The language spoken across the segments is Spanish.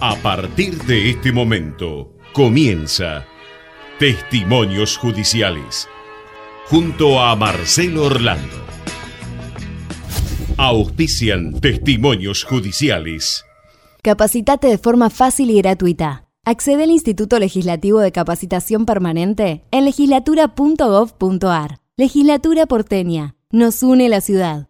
A partir de este momento comienza Testimonios Judiciales junto a Marcelo Orlando. Auspician Testimonios Judiciales. Capacitate de forma fácil y gratuita. Accede al Instituto Legislativo de Capacitación Permanente en legislatura.gov.ar. Legislatura porteña. Nos une la ciudad.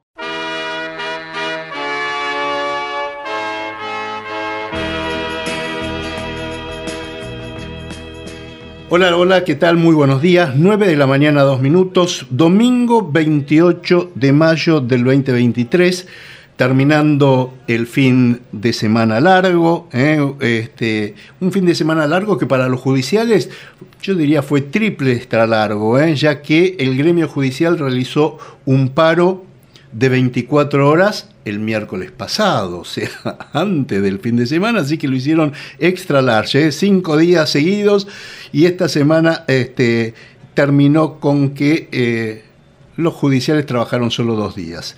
Hola, hola, ¿qué tal? Muy buenos días. 9 de la mañana, 2 minutos. Domingo 28 de mayo del 2023, terminando el fin de semana largo. ¿eh? Este, un fin de semana largo que para los judiciales yo diría fue triple extra largo, ¿eh? ya que el gremio judicial realizó un paro de 24 horas el miércoles pasado, o sea, antes del fin de semana, así que lo hicieron extra large, ¿eh? cinco días seguidos y esta semana este, terminó con que eh, los judiciales trabajaron solo dos días.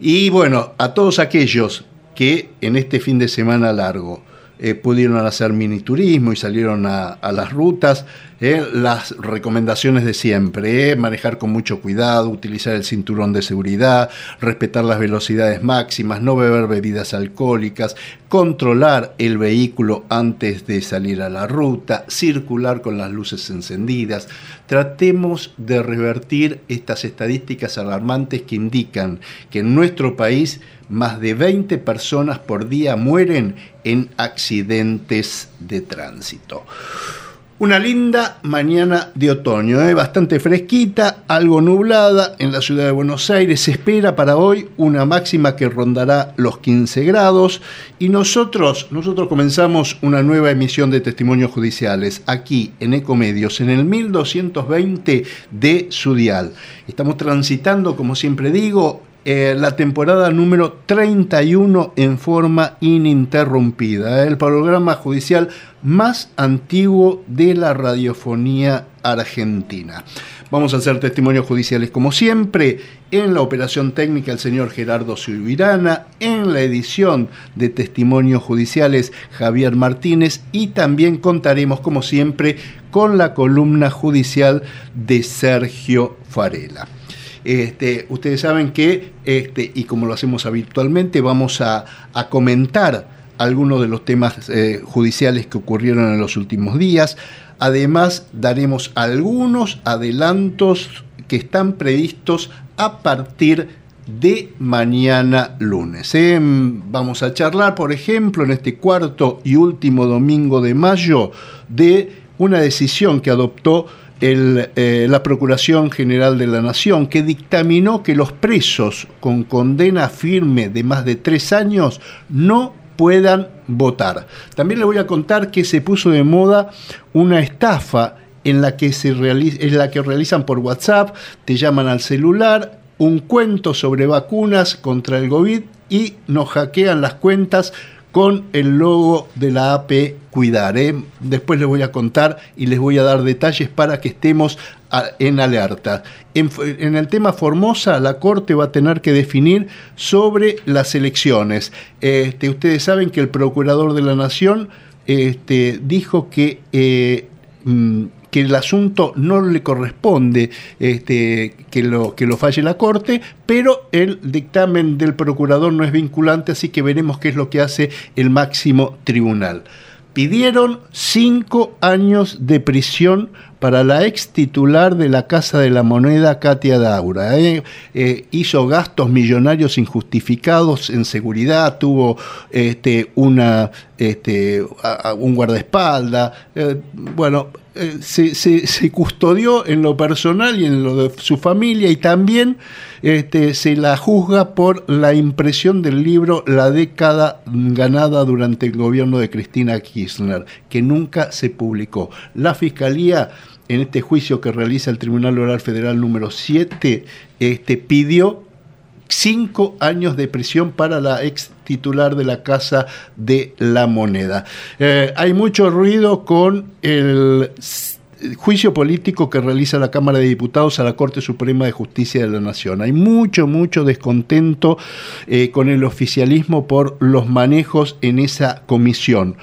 Y bueno, a todos aquellos que en este fin de semana largo eh, pudieron hacer mini turismo y salieron a, las rutas. Eh, las recomendaciones de siempre, eh, manejar con mucho cuidado, utilizar el cinturón de seguridad, respetar las velocidades máximas, no beber bebidas alcohólicas, controlar el vehículo antes de salir a la ruta, circular con las luces encendidas. Tratemos de revertir estas estadísticas alarmantes que indican que en nuestro país más de 20 personas por día mueren en accidentes de tránsito. Una linda mañana de otoño, ¿eh? bastante fresquita, algo nublada en la ciudad de Buenos Aires. Se espera para hoy una máxima que rondará los 15 grados y nosotros, nosotros comenzamos una nueva emisión de testimonios judiciales aquí en Ecomedios, en el 1220 de Sudial. Estamos transitando, como siempre digo, eh, la temporada número 31 en forma ininterrumpida, el programa judicial más antiguo de la radiofonía argentina. Vamos a hacer testimonios judiciales como siempre, en la operación técnica el señor Gerardo Subirana, en la edición de testimonios judiciales Javier Martínez y también contaremos como siempre con la columna judicial de Sergio Farela. Este, ustedes saben que, este, y como lo hacemos habitualmente, vamos a, comentar algunos de los temas eh, judiciales que ocurrieron en los últimos días. Además, daremos algunos adelantos que están previstos a partir de mañana lunes. ¿eh? Vamos a charlar, por ejemplo, en este cuarto y último domingo de mayo, de una decisión que adoptó eh, la Procuración General de la Nación, que dictaminó que los presos con condena firme de más de tres años no puedan votar. También le voy a contar que se puso de moda una estafa en la que, se en la que realizan por WhatsApp, te llaman al celular, un cuento sobre vacunas contra el COVID y nos hackean las cuentas con el logo de la AP Cuidar. ¿eh? Después les voy a contar y les voy a dar detalles para que estemos en alerta. En, el tema Formosa, la Corte va a tener que definir sobre las elecciones. Este, ustedes saben que el Procurador de la Nación este, dijo que eh, mm, que el asunto no le corresponde este, que, lo, que lo falle la Corte, pero el dictamen del procurador no es vinculante, así que veremos qué es lo que hace el máximo tribunal. Pidieron cinco años de prisión para la ex titular de la Casa de la Moneda, Katia Daura. ¿eh? Eh, hizo gastos millonarios injustificados en seguridad, tuvo este, este, un guardaespaldas. Eh, bueno, se, custodió en lo personal y en lo de su familia y también este, se la juzga por la impresión del libro La década ganada durante el gobierno de Cristina Kirchner, que nunca se publicó. La Fiscalía en este juicio que realiza el Tribunal Oral Federal número 7, este, pidió cinco años de prisión para la ex titular de la Casa de la Moneda. Eh, hay mucho ruido con el juicio político que realiza la Cámara de Diputados a la Corte Suprema de Justicia de la Nación. Hay mucho, mucho descontento eh, con el oficialismo por los manejos en esa comisión.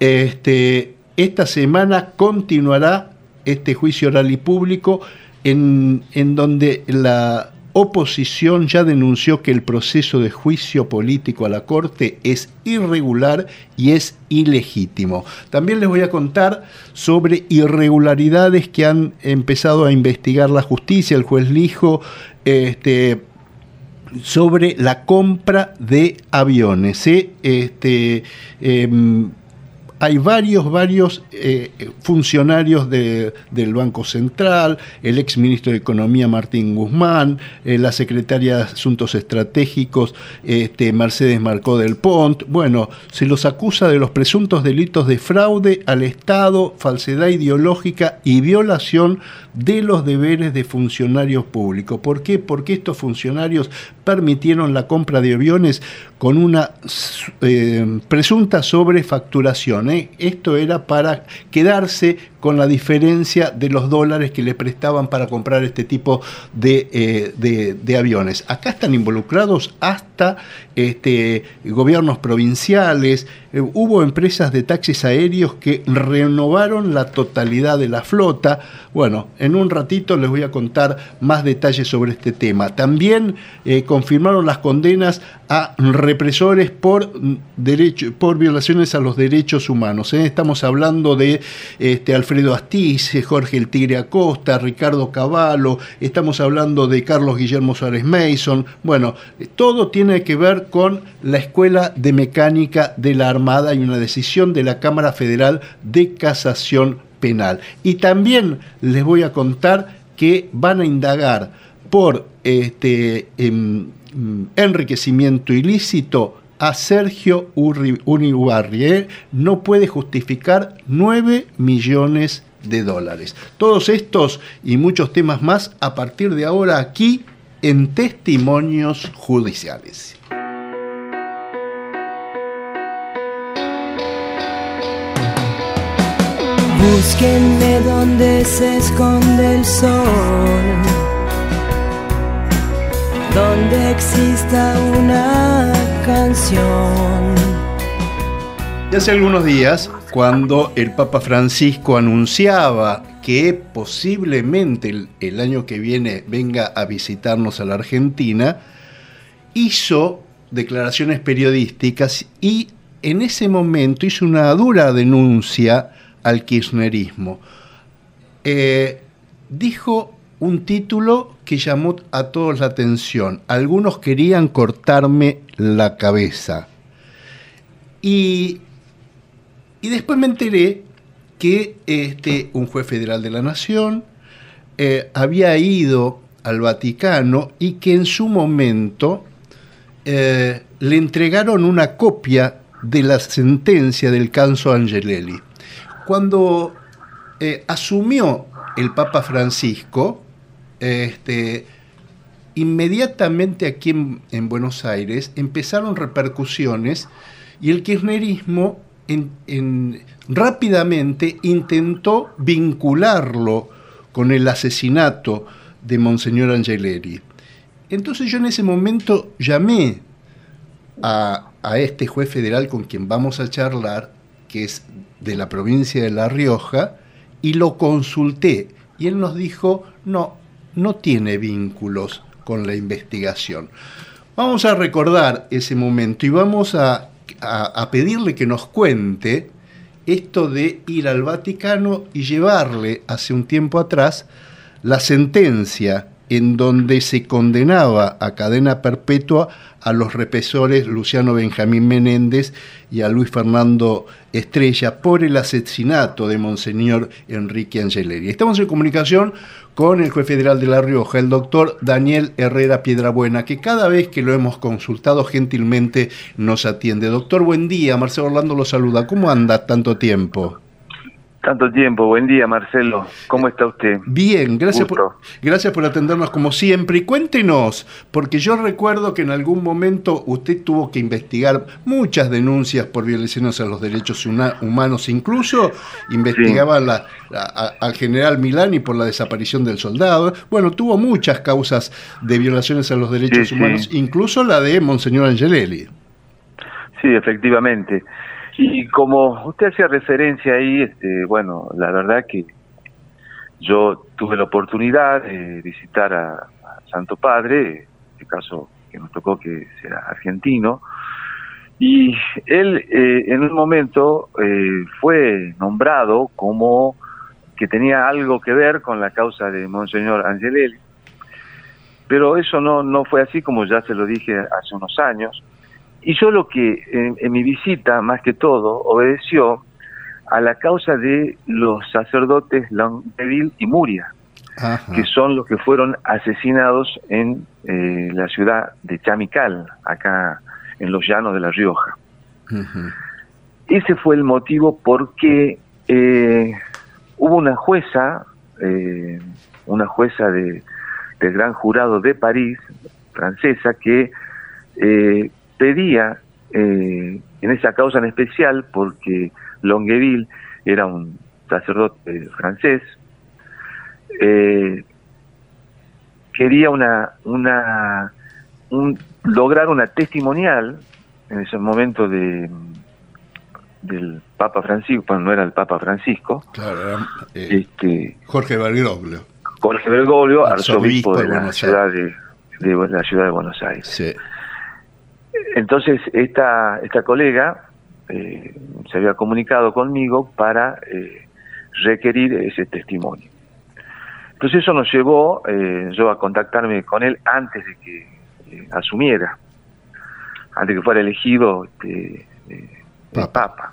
Este, esta semana continuará este juicio oral y público en, en donde la oposición ya denunció que el proceso de juicio político a la Corte es irregular y es ilegítimo. También les voy a contar sobre irregularidades que han empezado a investigar la justicia, el juez Lijo, este, sobre la compra de aviones. Este, em, hay varios, varios eh, funcionarios del Banco Central, el ex ministro de Economía Martín Guzmán, eh, la secretaria de Asuntos Estratégicos este, Mercedes Marcó del Pont. Bueno, se los acusa de los presuntos delitos de fraude al Estado, falsedad ideológica y violación de los deberes de funcionarios públicos. ¿Por qué? Porque estos funcionarios permitieron la compra de aviones con una eh, presunta sobrefacturación. ¿Eh? Esto era para quedarse con la diferencia de los dólares que le prestaban para comprar este tipo de, eh, aviones. Acá están involucrados hasta este, gobiernos provinciales, hubo empresas de taxis aéreos que renovaron la totalidad de la flota. Bueno, en un ratito les voy a contar más detalles sobre este tema. También confirmaron las condenas a represores por, derecho, por violaciones a los derechos humanos. ¿eh? Estamos hablando de este, Alfredo Astiz, Jorge el Tigre Acosta, Ricardo Cavallo, estamos hablando de Carlos Guillermo Suárez Mason. Bueno, todo tiene que ver con la Escuela de Mecánica de la Armada y una decisión de la Cámara Federal de Casación Penal. Y también les voy a contar que van a indagar por este, em, enriquecimiento ilícito a Sergio Uribarri. No puede justificar 9 millones de dólares. Todos estos y muchos temas más a partir de ahora aquí en Testimonios Judiciales. Búsquenme donde se esconde el sol donde exista una canción. Y hace algunos días, cuando el Papa Francisco anunciaba que posiblemente el, año que viene venga a visitarnos a la Argentina, hizo declaraciones periodísticas y en ese momento hizo una dura denuncia al kirchnerismo. Eh, dijo un título que llamó a todos la atención. Algunos querían cortarme la cabeza. Y, y después me enteré que este, un juez federal de la Nación eh, había ido al Vaticano y que en su momento eh, le entregaron una copia de la sentencia del Canso Angelelli. Cuando eh, asumió el Papa Francisco, este, inmediatamente aquí en, Buenos Aires empezaron repercusiones y el kirchnerismo rápidamente intentó vincularlo con el asesinato de Monseñor Angeleri. Entonces yo en ese momento llamé a, a este juez federal con quien vamos a charlar, que es de la provincia de La Rioja, y lo consulté. Y él nos dijo, no, no tiene vínculos con la investigación. Vamos a recordar ese momento y vamos a, pedirle que nos cuente esto de ir al Vaticano y llevarle hace un tiempo atrás la sentencia en donde se condenaba a cadena perpetua a los represores Luciano Benjamín Menéndez y a Luis Fernando Estrella por el asesinato de Monseñor Enrique Angeleri. Estamos en comunicación con el juez federal de La Rioja, el doctor Daniel Herrera Piedrabuena, que cada vez que lo hemos consultado gentilmente nos atiende. Doctor, buen día. Marcelo Orlando lo saluda. ¿Cómo anda tanto tiempo? Tanto tiempo, buen día Marcelo, ¿cómo está usted? Bien, gracias por, gracias por atendernos como siempre. Y cuéntenos, porque yo recuerdo que en algún momento usted tuvo que investigar muchas denuncias por violaciones a los derechos humanos, incluso investigaba al general Milani por la desaparición del soldado. Bueno, tuvo muchas causas de violaciones a los derechos humanos, incluso la de Monseñor Angelelli. Sí, efectivamente. Y como usted hacía referencia ahí, este, bueno, la verdad que yo tuve la oportunidad de visitar a, Santo Padre, en este caso que nos tocó que sea argentino, y él eh, en un momento eh, fue nombrado como que tenía algo que ver con la causa de Monseñor Angelelli, pero eso no, no fue así como ya se lo dije hace unos años. Y yo lo que en, mi visita, más que todo, obedeció a la causa de los sacerdotes Longueville y Muria, que son los que fueron asesinados en eh, la ciudad de Chamical, acá en los llanos de La Rioja. Ese fue el motivo por qué eh, hubo una jueza, eh, una jueza de, del gran jurado de París, francesa, que pedía eh, en esa causa en especial, porque Longueville era un sacerdote francés, eh, quería una, una lograr una testimonial en ese momento de del Papa Francisco, no era el Papa Francisco, eh, este, Jorge Bergoglio. Jorge Bergoglio, arzobispo, de, la ciudad de, de, la ciudad de Buenos Aires. Sí. Entonces, esta, esta colega eh, se había comunicado conmigo para eh, requerir ese testimonio. Entonces eso nos llevó eh, yo a contactarme con él antes de que asumiera, antes de que fuera elegido este, Papa.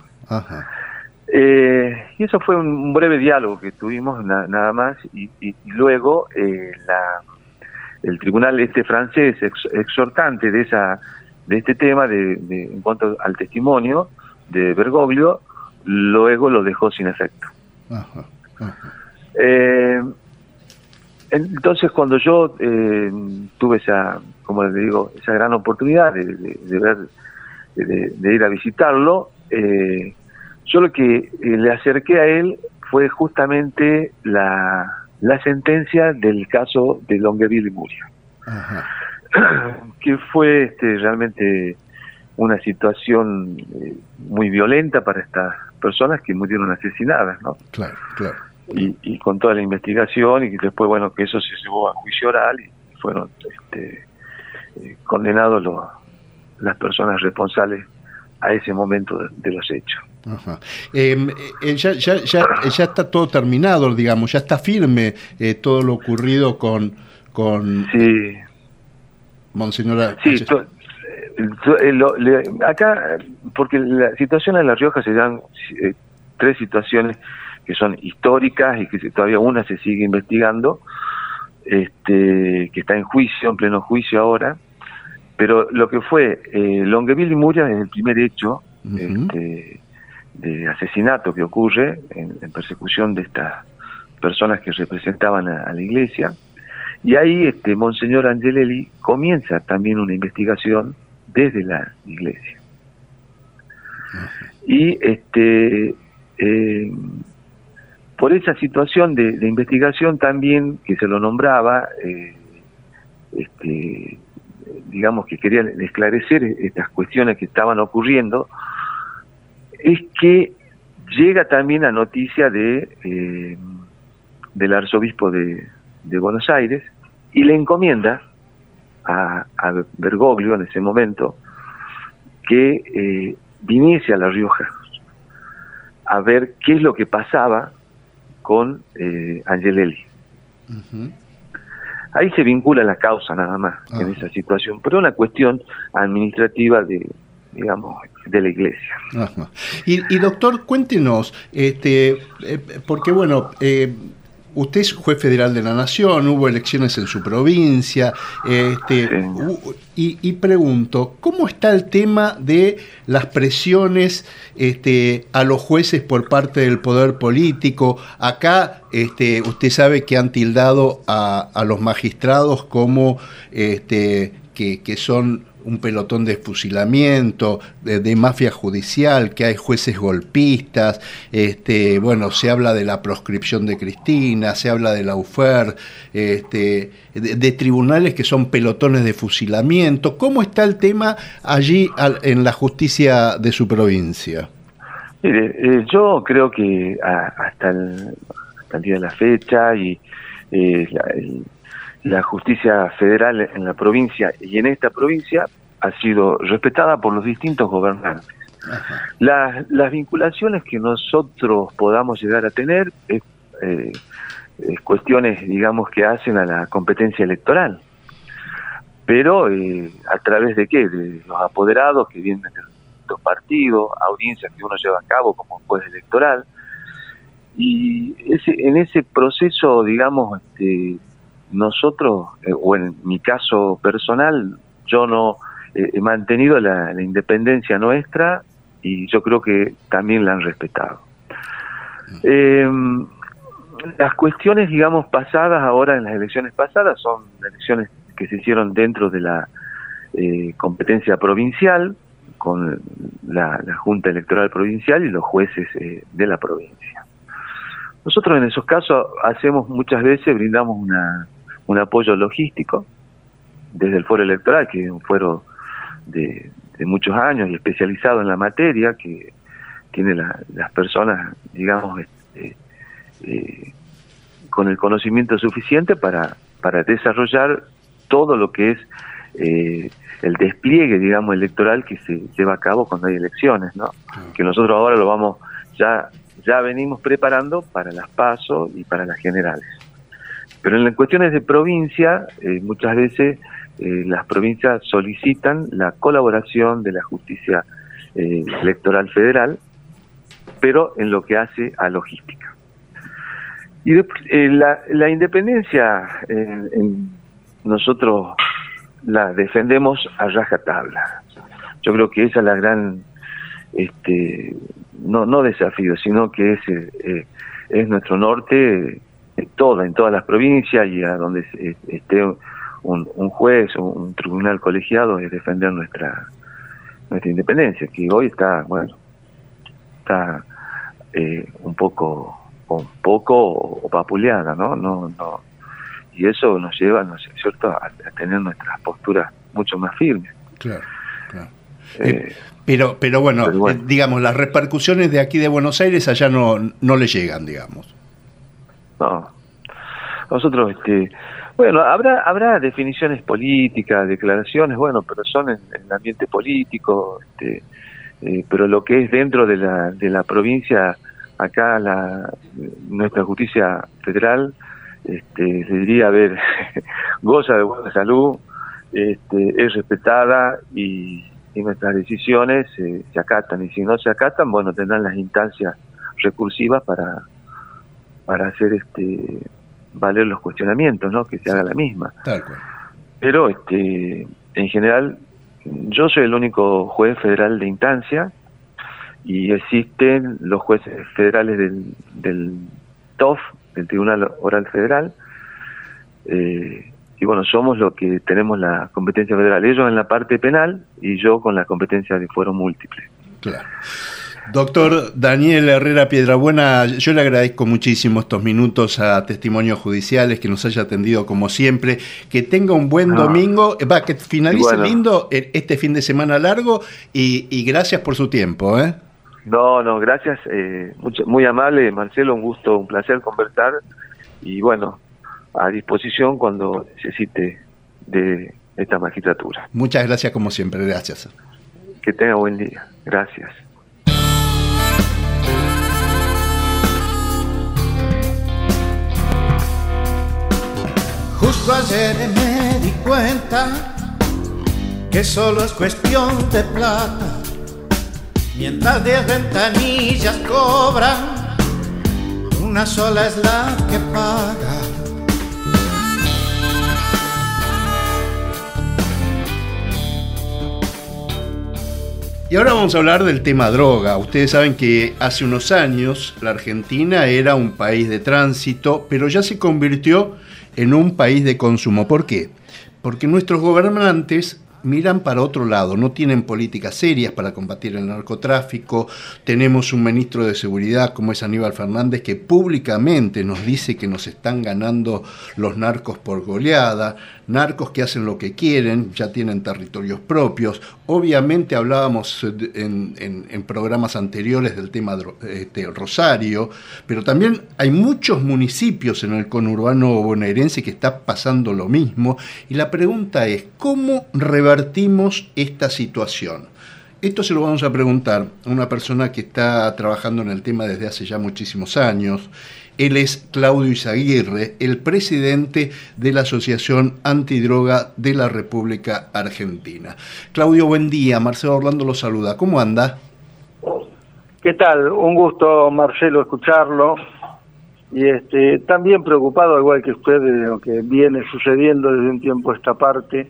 y eso fue un breve diálogo que tuvimos nada más y, luego la, el tribunal este francés exhortante de esa de este tema de, en cuanto al testimonio de Bergoglio, luego lo dejó sin efecto. Eh, entonces cuando yo eh, tuve esa, como le digo, esa gran oportunidad de, ver, de, ir a visitarlo, eh, yo lo que le acerqué a él fue justamente la, la sentencia del caso de Longueville y Muria. Ajá. que fue este, realmente una situación eh, muy violenta para estas personas que murieron asesinadas, ¿no? Claro, claro. Y, con toda la investigación y después, bueno, que eso se llevó a juicio oral y fueron este, eh, condenados los, las personas responsables a ese momento de, los hechos. Ajá. Em, eh, ya, ya, ya, ya, está todo terminado, digamos, ya está firme todo lo ocurrido con... con sí Monseñora. Sí, eh, acá, porque la situación en La Rioja se dan eh, tres situaciones que son históricas y que todavía una se sigue investigando, este, que está en juicio, en pleno juicio ahora, pero lo que fue eh, Longueville y Muria es el primer hecho este, de asesinato que ocurre en, persecución de estas personas que representaban a la iglesia. Y ahí este Monseñor Angelelli comienza también una investigación desde la iglesia. Y este eh, por esa situación de, investigación también que se lo nombraba, eh, este, digamos que quería esclarecer estas cuestiones que estaban ocurriendo, es que llega también la noticia de eh, del arzobispo de, de Buenos Aires y le encomienda a, Bergoglio en ese momento que eh, viniese a La Rioja a ver qué es lo que pasaba con eh, Angelelli. ahí se vincula la causa nada más en esa situación, pero una cuestión administrativa de, digamos, de la iglesia. Y, doctor, cuéntenos, este, eh, porque bueno, eh, usted es juez federal de la nación, hubo elecciones en su provincia, este, y, pregunto, ¿cómo está el tema de las presiones este, a los jueces por parte del poder político? Acá este, usted sabe que han tildado a, a los magistrados como este, que, que son un pelotón de fusilamiento, de, mafia judicial, que hay jueces golpistas, este, bueno, se habla de la proscripción de Cristina, se habla de la UFER, este, de, tribunales que son pelotones de fusilamiento. ¿Cómo está el tema allí en la justicia de su provincia? Mire, eh, yo creo que hasta, el, día de la fecha y eh, la justicia federal en la provincia y en esta provincia ha sido respetada por los distintos gobernantes. Las, vinculaciones que nosotros podamos llegar a tener es, eh, cuestiones, digamos, que hacen a la competencia electoral. Pero eh, a través de qué? De los apoderados que vienen de los partidos, audiencias que uno lleva a cabo como juez electoral. Y ese, en ese proceso, digamos, este, nosotros, eh, o en mi caso personal, yo no he mantenido la, independencia nuestra y yo creo que también la han respetado. Eh, las cuestiones, digamos, pasadas ahora en las elecciones pasadas son elecciones que se hicieron dentro de la eh, competencia provincial, con la, Junta Electoral Provincial y los jueces de la provincia. Nosotros en esos casos hacemos muchas veces, brindamos una, un apoyo logístico desde el foro electoral, que es un foro de, muchos años y especializado en la materia, que tiene las personas, digamos, este, eh, con el conocimiento suficiente para, para desarrollar todo lo que es eh, el despliegue, digamos, electoral que se lleva a cabo cuando hay elecciones, ¿no? Que nosotros ahora lo vamos, ya, ya venimos preparando para las PASO y para las generales. Pero en las cuestiones de provincia, eh, muchas veces eh, las provincias solicitan la colaboración de la justicia eh, electoral federal, pero en lo que hace a logística. Y la, independencia nosotros la defendemos a rajatabla. Yo creo que esa es la gran, este, no, no desafío, sino que es, es nuestro norte en toda, en todas las provincias y a donde esté un, juez o un tribunal colegiado es defender nuestra nuestra independencia, que hoy está, bueno, está eh, un poco un poco papuleada, ¿no? No, no. Y eso nos lleva, ¿no es cierto?, a, tener nuestras posturas mucho más firmes. Claro, claro. Eh, eh, pero, pero bueno, digamos, las repercusiones de aquí de Buenos Aires allá no, no le llegan, digamos. No. Nosotros, este, bueno, habrá habrá definiciones políticas, declaraciones, bueno, pero son en, el ambiente político, este, eh, pero lo que es dentro de la, de la provincia, acá la nuestra justicia federal, este, se diría, a ver, goza de buena salud, este, es respetada y, nuestras decisiones se acatan y si no se acatan, bueno, tendrán las instancias recursivas para para hacer este valer los cuestionamientos, ¿no? Que se haga la misma. Pero este en general yo soy el único juez federal de instancia y existen los jueces federales del, del TOF, del Tribunal Oral Federal, eh, y bueno, somos los que tenemos la competencia federal, ellos en la parte penal y yo con la competencia de fuero múltiple. Claro. Doctor Daniel Herrera Piedrabuena, yo le agradezco muchísimo estos minutos a Testimonios Judiciales, que nos haya atendido como siempre. Que tenga un buen domingo, va, que finalice lindo este fin de semana largo y, gracias por su tiempo. ¿eh? No, no, gracias. Eh, muy amable, Marcelo, un gusto, un placer conversar. Y bueno, a disposición cuando necesite de esta magistratura. Muchas gracias como siempre, gracias. Que tenga buen día. Gracias. Justo ayer me di cuenta que solo es cuestión de plata. Mientras diez ventanillas cobran, una sola es la que paga. Y ahora vamos a hablar del tema droga. Ustedes saben que hace unos años la Argentina era un país de tránsito, pero ya se convirtió en un país de consumo. ¿Por qué? Porque nuestros gobernantes miran para otro lado, no tienen políticas serias para combatir el narcotráfico. Tenemos un ministro de Seguridad como es Aníbal Fernández que públicamente nos dice que nos están ganando los narcos por goleada, narcos que hacen lo que quieren, ya tienen territorios propios. Obviamente hablábamos en, programas anteriores del tema este, Rosario, pero también hay muchos municipios en el conurbano bonaerense que está pasando lo mismo. Y la pregunta es, ¿cómo revertimos esta situación? Esto se lo vamos a preguntar a una persona que está trabajando en el tema desde hace ya muchísimos años él es Claudio Izaguirre, el presidente de la Asociación Antidroga de la República Argentina. Claudio, buen día. Marcelo Orlando lo saluda. ¿Cómo anda? ¿Qué tal? Un gusto, Marcelo, escucharlo. Y este, también preocupado, igual que usted, de lo que viene sucediendo desde un tiempo a esta parte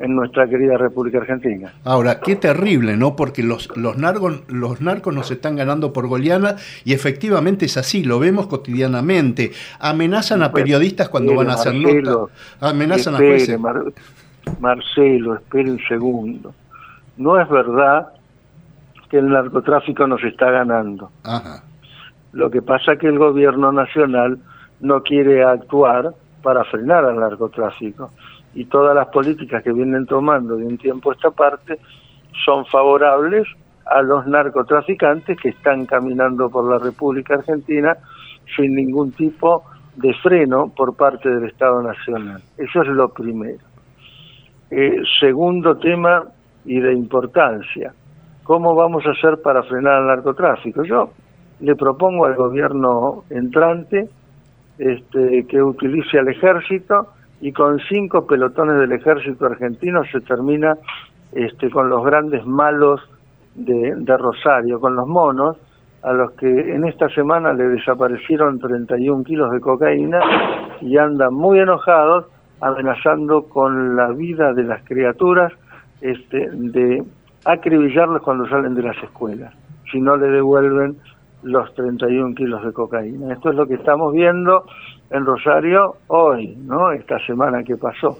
en nuestra querida República Argentina. Ahora, qué terrible, ¿no? Porque los, los, narcos, los narcos nos están ganando por goleana y efectivamente es así, lo vemos cotidianamente. Amenazan a periodistas cuando van a hacer notas. Amenazan a jueces. Marcelo, espere un segundo. No es verdad que el narcotráfico nos está ganando. Ajá. Lo que pasa es que el gobierno nacional no quiere actuar para frenar al narcotráfico y todas las políticas que vienen tomando de un tiempo a esta parte son favorables a los narcotraficantes que están caminando por la República Argentina sin ningún tipo de freno por parte del Estado Nacional. Eso es lo primero. Eh, segundo tema y de importancia, ¿cómo vamos a hacer para frenar el narcotráfico? Yo le propongo al gobierno entrante este, que utilice al ejército y con cinco pelotones del ejército argentino se termina este, con los grandes malos de, Rosario, con los monos, a los que en esta semana le desaparecieron 31 kilos de cocaína y andan muy enojados amenazando con la vida de las criaturas este, de acribillarlos cuando salen de las escuelas, si no le devuelven los 31 kilos de cocaína. Esto es lo que estamos viendo en Rosario hoy, ¿no? Esta semana que pasó.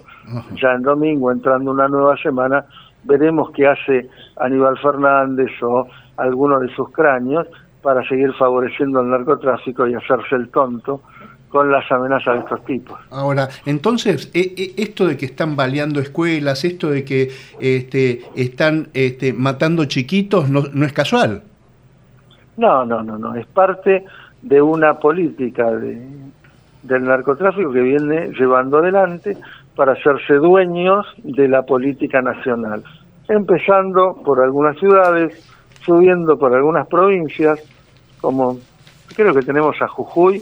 Ya en domingo, entrando una nueva semana, veremos qué hace Aníbal Fernández o alguno de sus cráneos para seguir favoreciendo el narcotráfico y hacerse el tonto con las amenazas de estos tipos. Ahora, entonces, e, e, esto de que están baleando escuelas, esto de que este, están este, matando chiquitos, no, no es casual. No, no, no, no, es parte de una política de, del narcotráfico que viene llevando adelante para hacerse dueños de la política nacional, empezando por algunas ciudades, subiendo por algunas provincias, como creo que tenemos a Jujuy,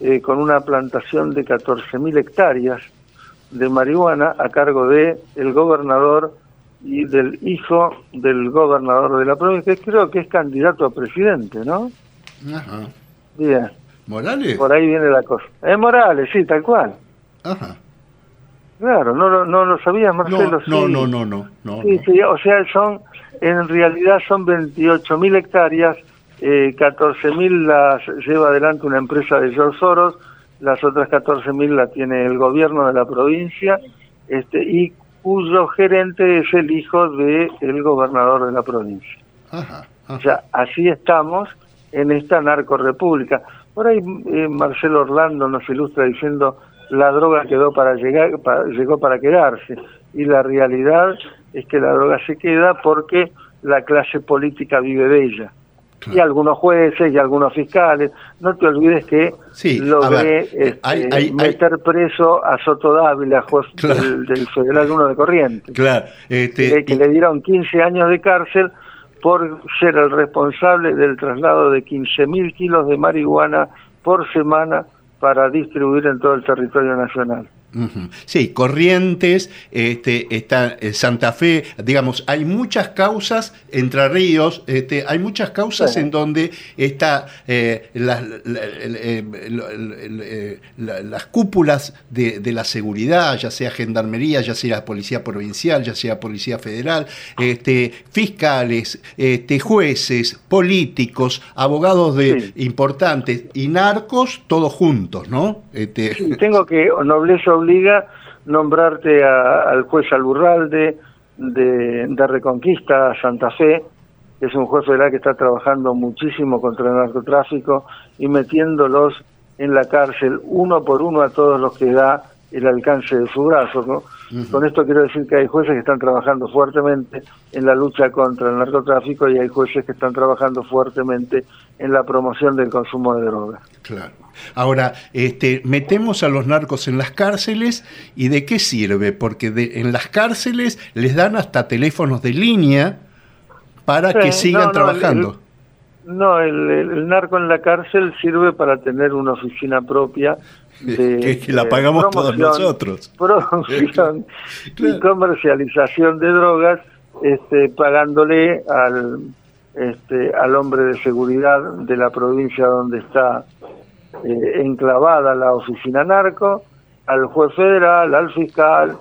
eh, con una plantación de 14.000 hectáreas de marihuana a cargo de el gobernador y del hijo del gobernador de la provincia, que creo que es candidato a presidente, ¿no? Ajá. Bien. ¿Morales? Por ahí viene la cosa. Es Morales, sí, tal cual. Ajá. Claro, no, no, no lo sabías, Marcelo. No, no, no, no, no, Sí, sí, o sea, son, en realidad son 28.000 hectáreas, eh, 14.000 las lleva adelante una empresa de George Soros, las otras 14.000 la tiene el gobierno de la provincia, este, y cuyo gerente es el hijo del el gobernador de la provincia. Ajá, O sea, así estamos en esta narcorepública. Por ahí eh, Marcelo Orlando nos ilustra diciendo la droga quedó para llegar, llegó para quedarse. Y la realidad es que la droga se queda porque la clase política vive de ella. Y algunos jueces y algunos fiscales. No te olvides que sí, logré este, meter preso a Soto Dávila, juez del, Federal 1 de Corrientes. Claro. Este, que le dieron 15 años de cárcel por ser el responsable del traslado de 15.000 kilos de marihuana por semana para distribuir en todo el territorio nacional. Sí, Corrientes, este, está eh, Santa Fe, digamos, hay muchas causas, Entre Ríos, este, hay muchas causas en donde está eh, las, las cúpulas de, la seguridad, ya sea gendarmería, ya sea policía provincial, ya sea policía federal, este, fiscales, este, jueces, políticos, abogados de importantes y narcos, todos juntos, ¿no? Este... tengo que nobleza obliga nombrarte al juez Alburralde de, de Reconquista Santa Fe, que es un juez federal que está trabajando muchísimo contra el narcotráfico y metiéndolos en la cárcel uno por uno a todos los que da el alcance de su brazo. ¿no? Con esto quiero decir que hay jueces que están trabajando fuertemente en la lucha contra el narcotráfico y hay jueces que están trabajando fuertemente en la promoción del consumo de drogas. Claro. Ahora, este, metemos a los narcos en las cárceles y ¿de qué sirve? Porque en las cárceles les dan hasta teléfonos de línea para que sigan trabajando. no, el, narco en la cárcel sirve para tener una oficina propia de, que, la pagamos todos nosotros. Promoción y comercialización de drogas, este, pagándole al, este, al hombre de seguridad de la provincia donde está eh, enclavada la oficina narco, al juez federal, al fiscal,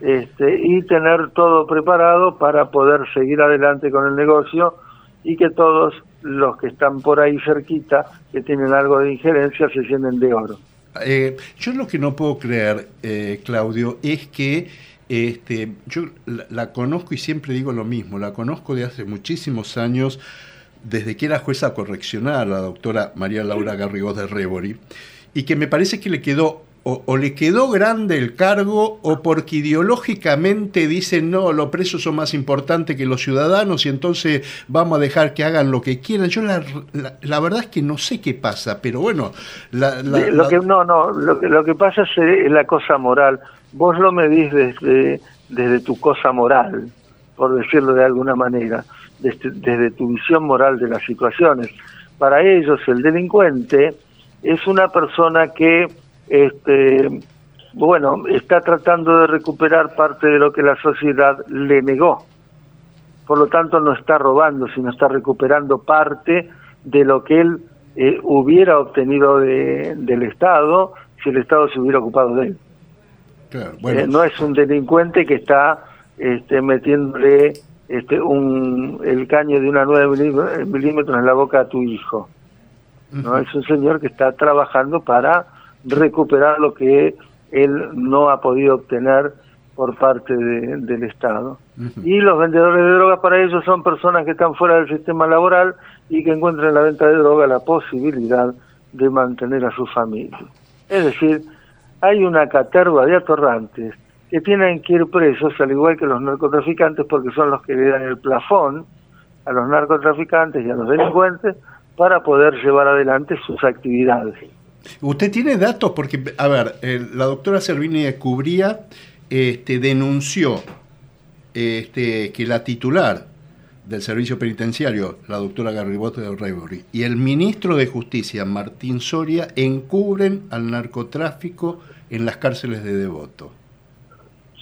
este, y tener todo preparado para poder seguir adelante con el negocio y que todos los que están por ahí cerquita, que tienen algo de injerencia, se llenen de oro. Eh, yo lo que no puedo creer, eh, Claudio, es que este, yo la, conozco y siempre digo lo mismo, la conozco de hace muchísimos años, desde que era jueza correccional, la doctora María Laura Garrigós de Rebori, y que me parece que le quedó o, le quedó grande el cargo o porque ideológicamente dicen no, los presos son más importantes que los ciudadanos y entonces vamos a dejar que hagan lo que quieran. Yo la, la, verdad es que no sé qué pasa, pero bueno... lo que, no, no, lo que, lo que pasa es la cosa moral. Vos lo medís desde, desde tu cosa moral, por decirlo de alguna manera, desde, desde tu visión moral de las situaciones. Para ellos el delincuente es una persona que este, bueno, está tratando de recuperar parte de lo que la sociedad le negó. Por lo tanto, no está robando, sino está recuperando parte de lo que él eh, hubiera obtenido del Estado si el Estado se hubiera ocupado de él. Eh, no es un delincuente que está este, metiéndole este, un, el caño de una 9 milímetros en la boca a tu hijo. No es un señor que está trabajando para recuperar lo que él no ha podido obtener por parte del Estado. Y los vendedores de drogas para ellos son personas que están fuera del sistema laboral y que encuentran en la venta de droga la posibilidad de mantener a su familia. Es decir, hay una caterva de atorrantes que tienen que ir presos, al igual que los narcotraficantes, porque son los que le dan el plafón a los narcotraficantes y a los delincuentes para poder llevar adelante sus actividades. Usted tiene datos porque, a ver, la doctora Servini de Cubría este, denunció este, que la titular del servicio penitenciario, la doctora Garribote de Reybury, y el ministro de Justicia, Martín Soria, encubren al narcotráfico en las cárceles de Devoto.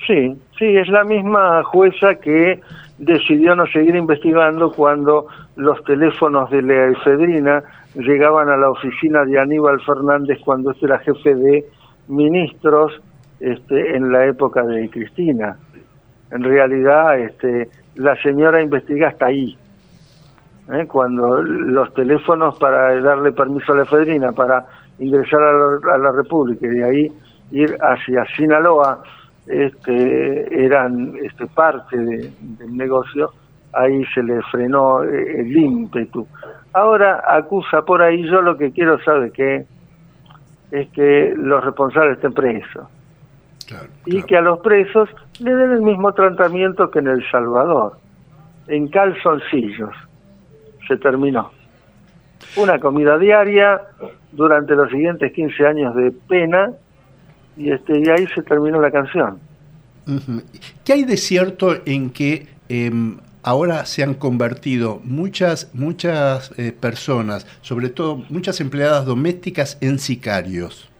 Sí, sí, es la misma jueza que decidió no seguir investigando cuando los teléfonos de la efedrina llegaban a la oficina de Aníbal Fernández cuando este era jefe de ministros este, en la época de Cristina. En realidad, este, la señora investiga hasta ahí. ¿eh? Cuando los teléfonos para darle permiso a la efedrina para ingresar a la, República y de ahí ir hacia Sinaloa este, eran este, parte del negocio, ahí se le frenó eh, el ímpetu. Ahora acusa por ahí, yo lo que quiero saber que es que los responsables estén presos. y que a los presos le den el mismo tratamiento que en El Salvador, en calzoncillos. Se terminó. Una comida diaria durante los siguientes 15 años de pena y, este, y ahí se terminó la canción. ¿Qué hay de cierto en que em, ahora se han convertido muchas, muchas eh, personas, sobre todo muchas empleadas domésticas, en sicarios.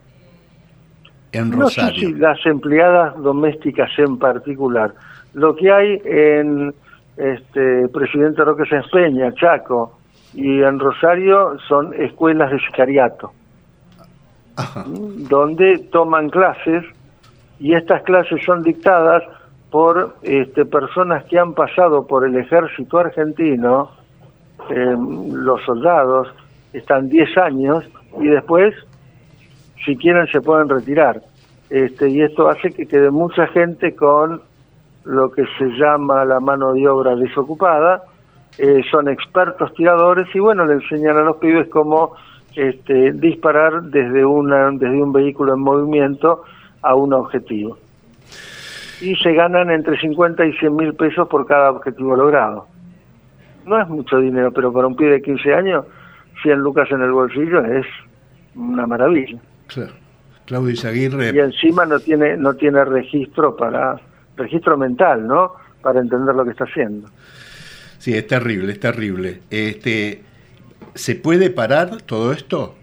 en Rosario. No sé las empleadas domésticas en particular. Lo que hay en este Presidente Roque Sáenz Peña, Chaco, y en Rosario son escuelas de sicariato, donde toman clases y estas clases son dictadas por este, personas que han pasado por el ejército argentino, em, los soldados, están 10 años y después, si quieren, se pueden retirar. Este, y esto hace que quede mucha gente con lo que se llama la mano de obra desocupada, eh, son expertos tiradores y bueno, le enseñan a los pibes cómo este, disparar desde, una, desde un vehículo en movimiento a un objetivo. Y se ganan entre 50 y 100 mil pesos por cada objetivo logrado. No es mucho dinero, pero para un pibe de 15 años, 100 lucas en el bolsillo es una maravilla. Claro. Claudio Izaguirre. Y encima no tiene, no tiene registro para, registro mental, ¿no? Para entender lo que está haciendo. Sí, es terrible, es terrible. Este, ¿Se puede parar todo esto?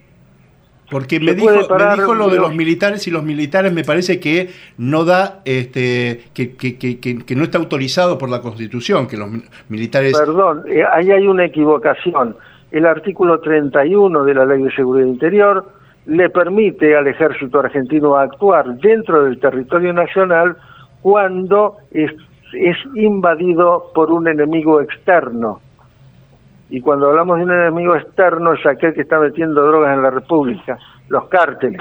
Porque me dijo, me dijo, lo de los militares y los militares me parece que no da, este, que, que, que, que, no está autorizado por la Constitución, que los militares... Perdón, eh, ahí hay una equivocación. El artículo 31 de la Ley de Seguridad Interior le permite al ejército argentino actuar dentro del territorio nacional cuando es, es invadido por un enemigo externo. Y cuando hablamos de un enemigo externo es aquel que está metiendo drogas en la República, los cárteles,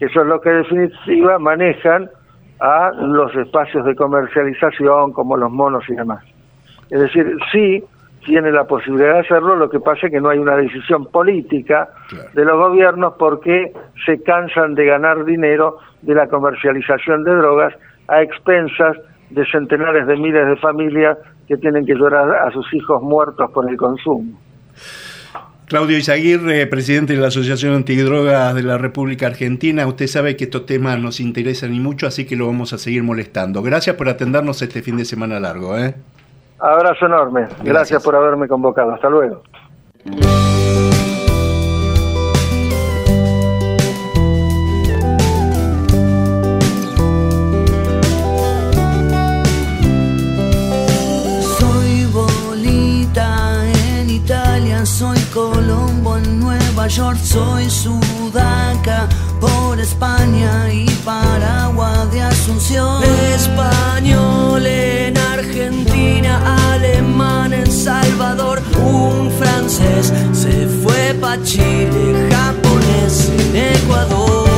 que son los que en definitiva manejan a los espacios de comercialización como los monos y demás. Es decir, sí tiene la posibilidad de hacerlo, lo que pasa es que no hay una decisión política de los gobiernos porque se cansan de ganar dinero de la comercialización de drogas a expensas de centenares de miles de familias que tienen que llorar a sus hijos muertos por el consumo. Claudio Izaguirre, presidente de la Asociación Antidrogas de la República Argentina, usted sabe que estos temas nos interesan y mucho, así que lo vamos a seguir molestando. Gracias por atendernos este fin de semana largo. ¿eh? Abrazo enorme. Gracias por haberme convocado. Hasta luego. York, soy Sudaca, por España y Paraguay de Asunción. Español en Argentina, alemán en Salvador, un francés se fue pa' Chile, japonés en Ecuador.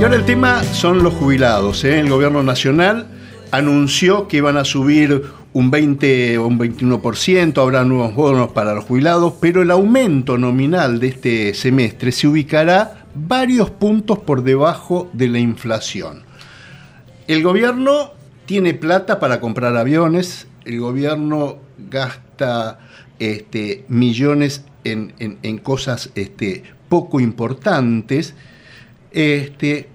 Y ahora el tema son los jubilados. ¿eh? El gobierno nacional anunció que iban a subir un 20 o un 21%, habrá nuevos bonos para los jubilados, pero el aumento nominal de este semestre se ubicará varios puntos por debajo de la inflación. El gobierno tiene plata para comprar aviones, el gobierno gasta este, millones en, en, cosas este, poco importantes, este,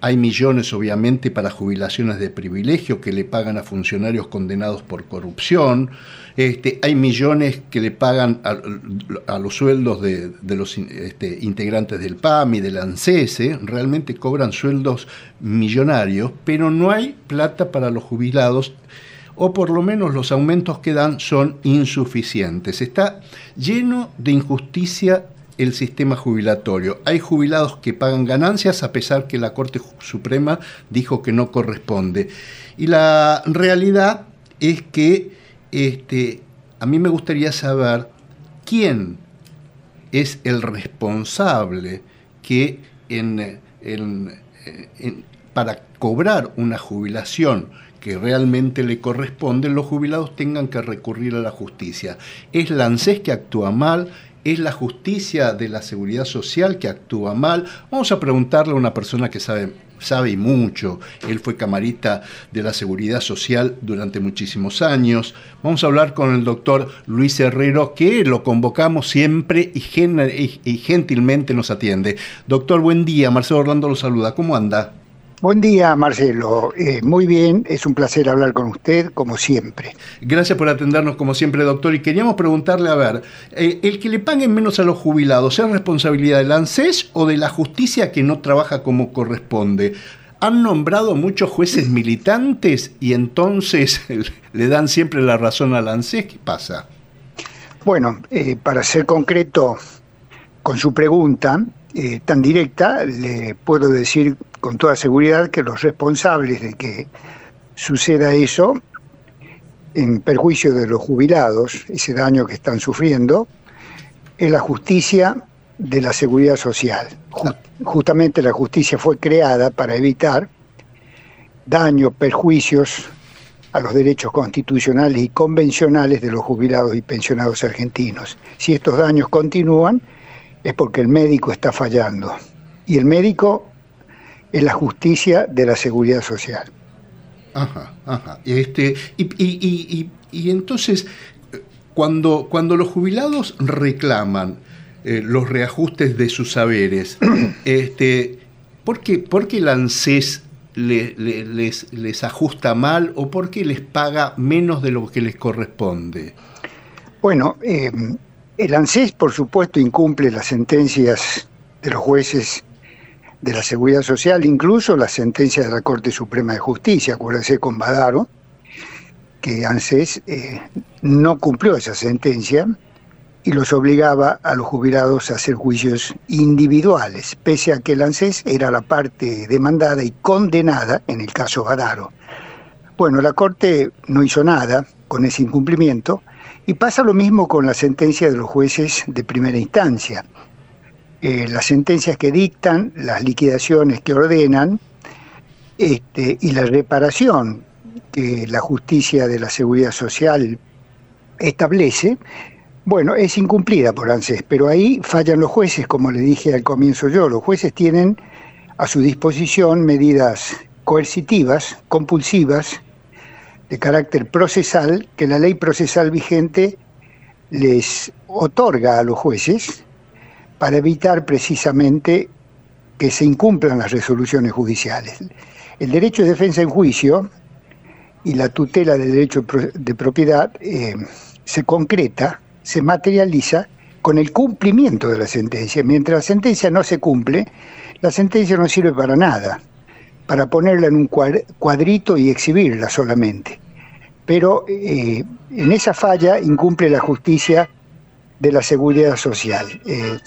hay millones, obviamente, para jubilaciones de privilegio que le pagan a funcionarios condenados por corrupción. Este, hay millones que le pagan a, los sueldos de, los este, integrantes del PAM y del ANSESE. Realmente cobran sueldos millonarios, pero no hay plata para los jubilados o por lo menos los aumentos que dan son insuficientes. Está lleno de injusticia el sistema jubilatorio. Hay jubilados que pagan ganancias a pesar que la Corte Suprema dijo que no corresponde. Y la realidad es que este, a mí me gustaría saber quién es el responsable que para cobrar una jubilación que realmente le corresponde, los jubilados tengan que recurrir a la justicia. ¿Es la que actúa mal? ¿Es la justicia de la seguridad social que actúa mal? Vamos a preguntarle a una persona que sabe, sabe mucho. Él fue camarista de la seguridad social durante muchísimos años. Vamos a hablar con el doctor Luis Herrero, que lo convocamos siempre y, y gentilmente nos atiende. Doctor, buen día. Marcelo Orlando lo saluda. ¿Cómo anda? Buen día, Marcelo. Eh, muy bien, es un placer hablar con usted, como siempre. Gracias por atendernos, como siempre, doctor. Y queríamos preguntarle, a ver, eh, ¿el que le paguen menos a los jubilados es responsabilidad del ANSES o de la justicia que no trabaja como corresponde? Han nombrado muchos jueces militantes y entonces le dan siempre la razón al ANSES. ¿Qué pasa? Bueno, eh, para ser concreto con su pregunta, eh, tan directa, le puedo decir con toda seguridad que los responsables de que suceda eso, en perjuicio de los jubilados, ese daño que están sufriendo, es la justicia de la seguridad social. justamente la justicia fue creada para evitar daños, perjuicios a los derechos constitucionales y convencionales de los jubilados y pensionados argentinos. Si estos daños continúan, es porque el médico está fallando. Y el médico es la justicia de la seguridad social. Ajá, ajá. Este, y, entonces, cuando, cuando los jubilados reclaman eh, los reajustes de sus saberes, este, ¿por, qué, por qué el ANSES les, les ajusta mal o por qué les paga menos de lo que les corresponde? Bueno, eh, el ANSES, por supuesto, incumple las sentencias de los jueces de la Seguridad Social, incluso las sentencias de la Corte Suprema de Justicia. Acuérdense con Badaro que ANSES eh, no cumplió esa sentencia y los obligaba a los jubilados a hacer juicios individuales, pese a que el ANSES era la parte demandada y condenada en el caso Badaro. Bueno, la Corte no hizo nada con ese incumplimiento y pasa lo mismo con la sentencia de los jueces de primera instancia. Eh, las sentencias que dictan, las liquidaciones que ordenan este, y la reparación que la justicia de la seguridad social establece, bueno, es incumplida por ANSES, pero ahí fallan los jueces, como le dije al comienzo yo, los jueces tienen a su disposición medidas coercitivas, compulsivas, de carácter procesal que la ley procesal vigente les otorga a los jueces para evitar precisamente que se incumplan las resoluciones judiciales. El derecho de defensa en juicio y la tutela del derecho de propiedad eh, se concreta, se materializa con el cumplimiento de la sentencia. Mientras la sentencia no se cumple, la sentencia no sirve para nada para ponerla en un cuadrito y exhibirla solamente. Pero eh, en esa falla incumple la justicia de la seguridad social. Eh,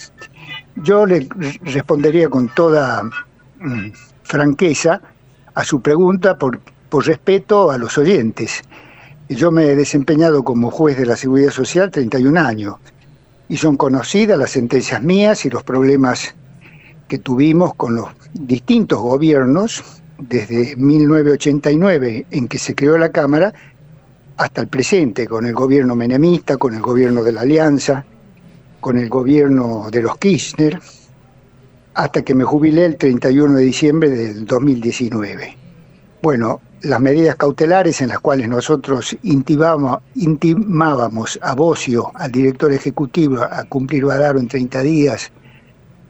yo le respondería con toda mm, franqueza a su pregunta por, por respeto a los oyentes. Yo me he desempeñado como juez de la seguridad social 31 años y son conocidas las sentencias mías y los problemas que tuvimos con los distintos gobiernos desde 1989 en que se creó la Cámara hasta el presente, con el gobierno menemista, con el gobierno de la Alianza, con el gobierno de los Kirchner, hasta que me jubilé el 31 de diciembre del 2019. Bueno, las medidas cautelares en las cuales nosotros intimábamos, a Bocio, al director ejecutivo, a cumplir Badaro en 30 días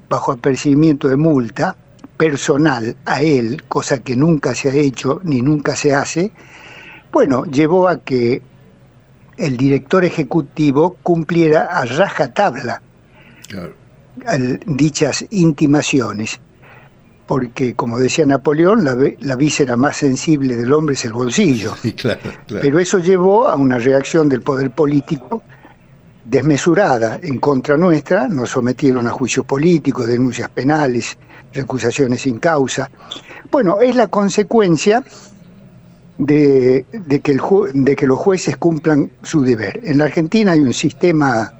bajo apercibimiento de multa personal a él, cosa que nunca se ha hecho ni nunca se hace, bueno, llevó a que el director ejecutivo cumpliera a rajatabla dichas intimaciones, porque como decía Napoleón, la, la, víscera más sensible del hombre es el bolsillo. Pero eso llevó a una reacción del poder político desmesurada en contra nuestra, nos sometieron a juicio político, denuncias penales, recusaciones sin causa. Bueno, es la consecuencia de, que el de que los jueces cumplan su deber. En la Argentina hay un sistema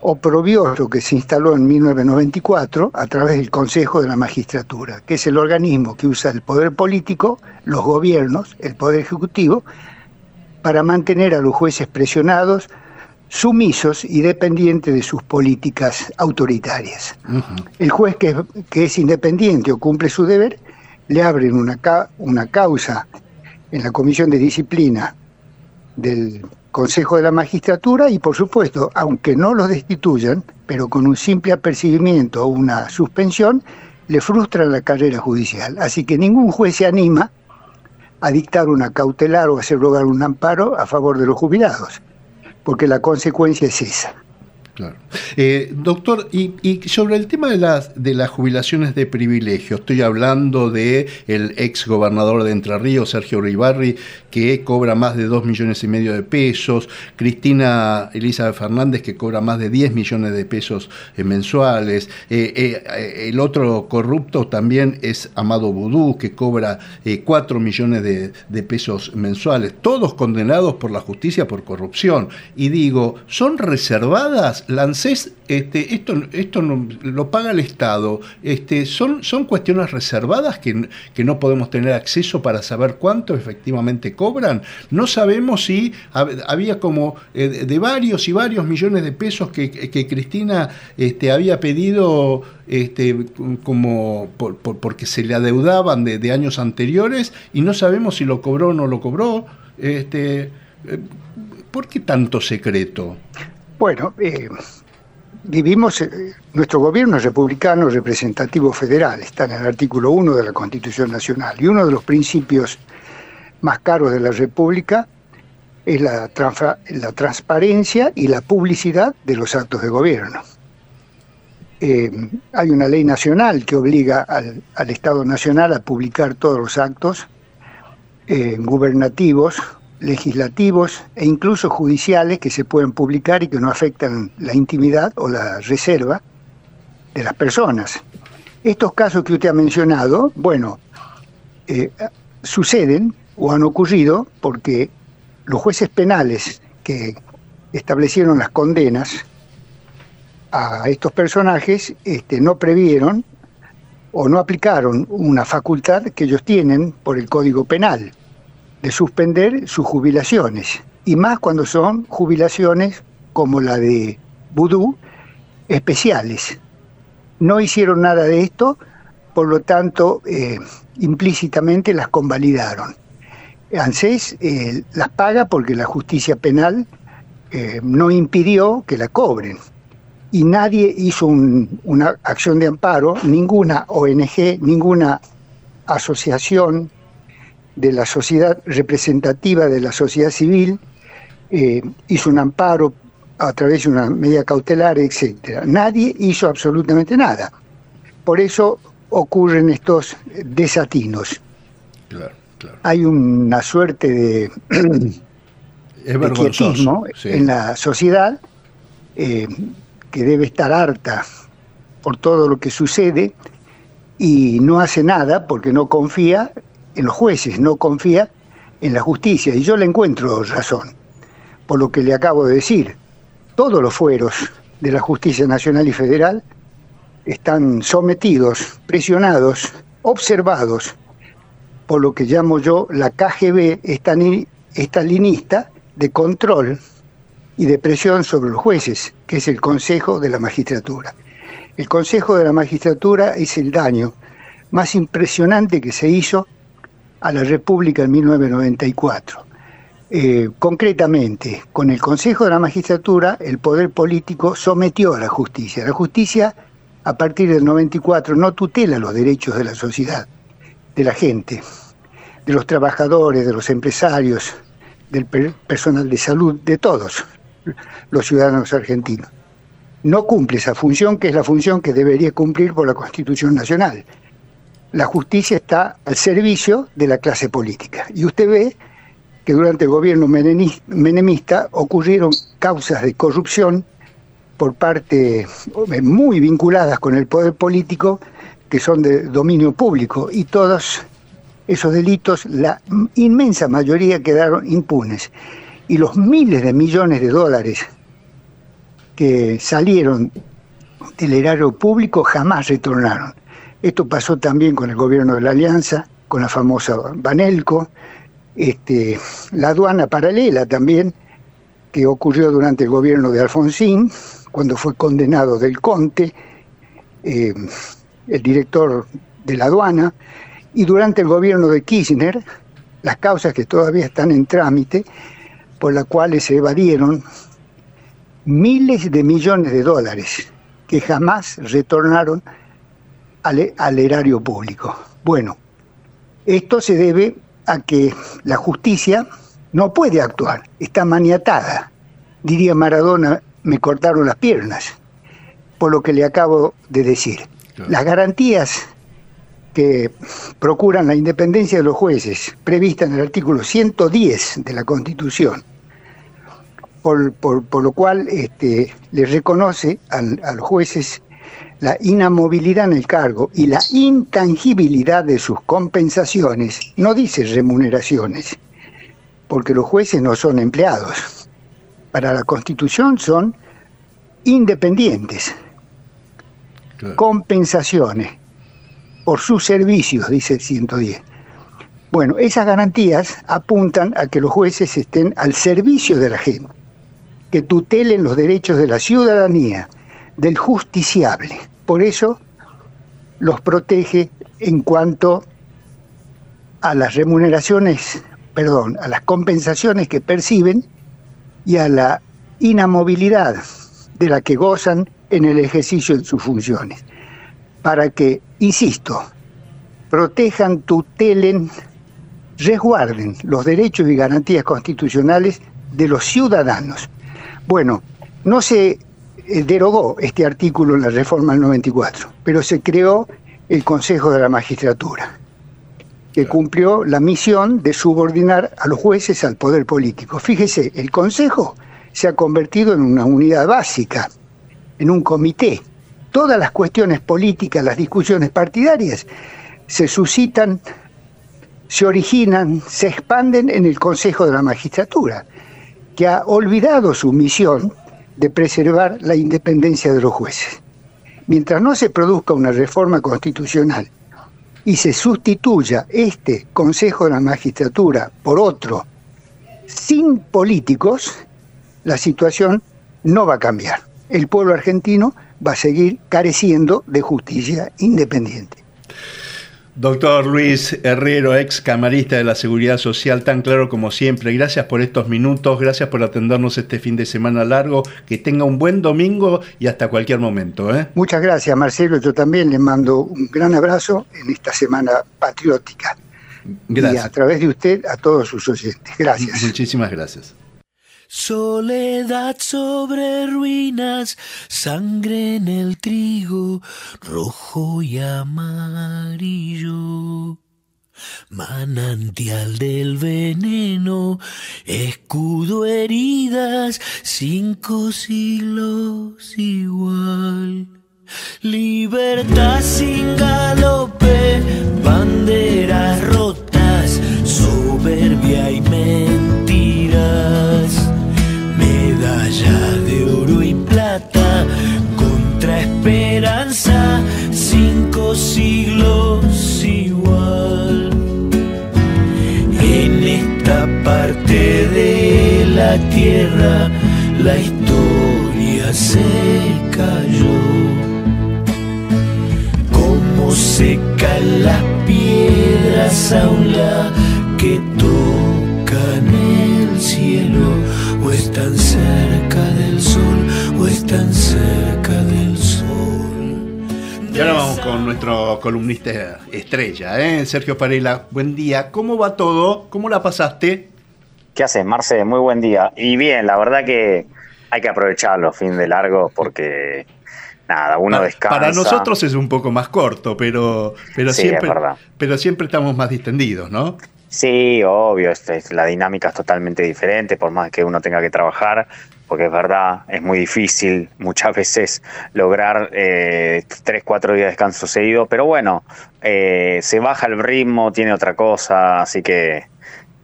oprobioso que se instaló en 1994 a través del Consejo de la Magistratura, que es el organismo que usa el poder político, los gobiernos, el poder ejecutivo, para mantener a los jueces presionados, sumisos y dependientes de sus políticas autoritarias. El juez que, que, es independiente o cumple su deber, le abren una, una causa en la Comisión de Disciplina del Consejo de la Magistratura y, por supuesto, aunque no los destituyan, pero con un simple apercibimiento o una suspensión, le frustran la carrera judicial. Así que ningún juez se anima a dictar una cautelar o hacer rogar un amparo a favor de los jubilados, porque la consecuencia es esa. Claro. Eh, doctor, y, sobre el tema de las, de las jubilaciones de privilegio, estoy hablando de el ex gobernador de Entre Ríos, Sergio Ribarri, que cobra más de 2 millones y medio de pesos, Cristina Elizabeth Fernández, que cobra más de 10 millones de pesos eh, mensuales, eh, el otro corrupto también es Amado Boudou, que cobra 4 millones de, de pesos mensuales, todos condenados por la justicia por corrupción. Y digo, ¿son reservadas Lancés, este, esto, esto lo paga el Estado. Este, son, son cuestiones reservadas que, que, no podemos tener acceso para saber cuánto efectivamente cobran. No sabemos si había como eh, de varios y varios millones de pesos que, que Cristina este, había pedido este, como porque se le adeudaban de, años anteriores y no sabemos si lo cobró o no lo cobró. Este, eh, ¿Por qué tanto secreto? Bueno, eh, vivimos, eh, nuestro gobierno es republicano representativo federal, está en el artículo 1 de la Constitución Nacional, y uno de los principios más caros de la República es la, transparencia y la publicidad de los actos de gobierno. Eh, hay una ley nacional que obliga al, Estado Nacional a publicar todos los actos gubernativos legislativos e incluso judiciales que se pueden publicar y que no afectan la intimidad o la reserva de las personas. Estos casos que usted ha mencionado, bueno, eh, suceden o han ocurrido porque los jueces penales que establecieron las condenas a estos personajes este, no previeron o no aplicaron una facultad que ellos tienen por el Código Penal de suspender sus jubilaciones, y más cuando son jubilaciones como la de Vudú, especiales. No hicieron nada de esto, por lo tanto, eh, implícitamente las convalidaron. ANSES eh, las paga porque la justicia penal eh, no impidió que la cobren. Y nadie hizo una acción de amparo, ninguna ONG, ninguna asociación de la sociedad representativa de la sociedad civil, eh, hizo un amparo a través de una medida cautelar, etc. Nadie hizo absolutamente nada. Por eso ocurren estos desatinos. Hay una suerte de, quietismo en la sociedad eh, que debe estar harta por todo lo que sucede y no hace nada porque no confía en los jueces, no confía en la justicia. Y yo le encuentro razón, por lo que le acabo de decir. Todos los fueros de la justicia nacional y federal están sometidos, presionados, observados por lo que llamo yo la KGB estalinista de control y de presión sobre los jueces, que es el Consejo de la Magistratura. El Consejo de la Magistratura es el daño más impresionante que se hizo a la República en 1994. Eh, concretamente, con el Consejo de la Magistratura, el poder político sometió a la justicia. La justicia, a partir del 94, no tutela los derechos de la sociedad, de la gente, de los trabajadores, de los empresarios, del personal de salud, de todos los ciudadanos argentinos. No cumple esa función, que es la función que debería cumplir por la Constitución Nacional la justicia está al servicio de la clase política. Y usted ve que durante el gobierno menemista ocurrieron causas de corrupción por parte eh, muy vinculadas con el poder político que son de dominio público y todos esos delitos, la inmensa mayoría quedaron impunes. Y los miles de millones de dólares que salieron del erario público jamás retornaron. Esto pasó también con el gobierno de la Alianza, con la famosa Banelco, este, la aduana paralela también, que ocurrió durante el gobierno de Alfonsín, cuando fue condenado del Conte, eh, el director de la aduana, y durante el gobierno de Kirchner, las causas que todavía están en trámite, por las cuales se evadieron miles de millones de dólares que jamás retornaron al, erario público. Bueno, esto se debe a que la justicia no puede actuar, está maniatada. Diría Maradona, me cortaron las piernas, por lo que le acabo de decir. Las garantías que procuran la independencia de los jueces, prevista en el artículo 110 de la Constitución, por, lo cual este, le reconoce a los jueces la inamovilidad en el cargo y la intangibilidad de sus compensaciones, no dice remuneraciones, porque los jueces no son empleados. Para la Constitución son independientes. Compensaciones por sus servicios, dice el 110. Bueno, esas garantías apuntan a que los jueces estén al servicio de la gente, que tutelen los derechos de la ciudadanía, del justiciable. Por eso los protege en cuanto a las remuneraciones, perdón, a las compensaciones que perciben y a la inamovilidad de la que gozan en el ejercicio de sus funciones. Para que, insisto, protejan, tutelen, resguarden los derechos y garantías constitucionales de los ciudadanos. Bueno, no se derogó este artículo en la reforma del 94, pero se creó el Consejo de la Magistratura, que cumplió la misión de subordinar a los jueces al poder político. Fíjese, el Consejo se ha convertido en una unidad básica, en un comité. Todas las cuestiones políticas, las discusiones partidarias, se suscitan, se originan, se expanden en el Consejo de la Magistratura, que ha olvidado su misión de preservar la independencia de los jueces. Mientras no se produzca una reforma constitucional y se sustituya este Consejo de la Magistratura por otro sin políticos, la situación no va a cambiar. El pueblo argentino va a seguir careciendo de justicia independiente. Doctor Luis Herrero, ex camarista de la Seguridad Social, tan claro como siempre. Gracias por estos minutos, gracias por atendernos este fin de semana largo. Que tenga un buen domingo y hasta cualquier momento. ¿eh? Muchas gracias, Marcelo. Yo también le mando un gran abrazo en esta semana patriótica. Gracias. Y a través de usted a todos sus oyentes. Gracias. Muchísimas gracias. Soledad sobre ruinas, sangre en el trigo, rojo y amarillo. Manantial del veneno, escudo heridas, cinco siglos igual. Libertad sin galope, banderas tierra la historia se cayó. Como secan las piedras a un que tocan el cielo o están cerca del sol, o están cerca del sol. Y ahora vamos con nuestro columnista estrella, ¿eh? Sergio Parela. Buen día, ¿cómo va todo? ¿Cómo la pasaste? ¿Qué haces, Marce? Muy buen día. Y bien, la verdad que hay que aprovecharlo, fin de largo, porque nada, uno descansa. Para nosotros es un poco más corto, pero, pero, siempre, pero siempre estamos más distendidos, ¿no? Sí, obvio, la dinámica es totalmente diferente, por más que uno tenga que trabajar, porque es verdad, es muy difícil muchas veces lograr eh, tres, cuatro días de descanso seguido, pero bueno, eh, se baja el ritmo, tiene otra cosa, así que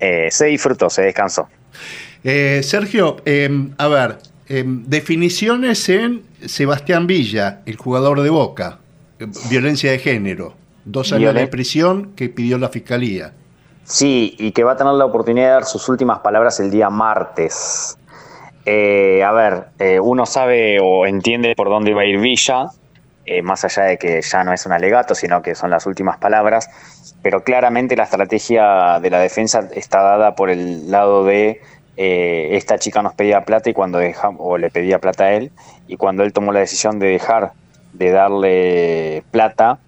eh, se disfrutó, se descansó. Sergio, em, a ver, em, definiciones en Sebastián Villa, el jugador de Boca, violencia de género, dos años de prisión que pidió la fiscalía. Sí, y que va a tener la oportunidad de dar sus últimas palabras el día martes. Eh, a ver, eh, uno sabe o entiende por dónde va a ir Villa, eh, más allá de que ya no es un alegato, sino que son las últimas palabras, pero claramente la estrategia de la defensa está dada por el lado de esta chica nos pedía plata y cuando deja, o le pedía plata a él, y cuando él tomó la decisión de dejar de darle plata,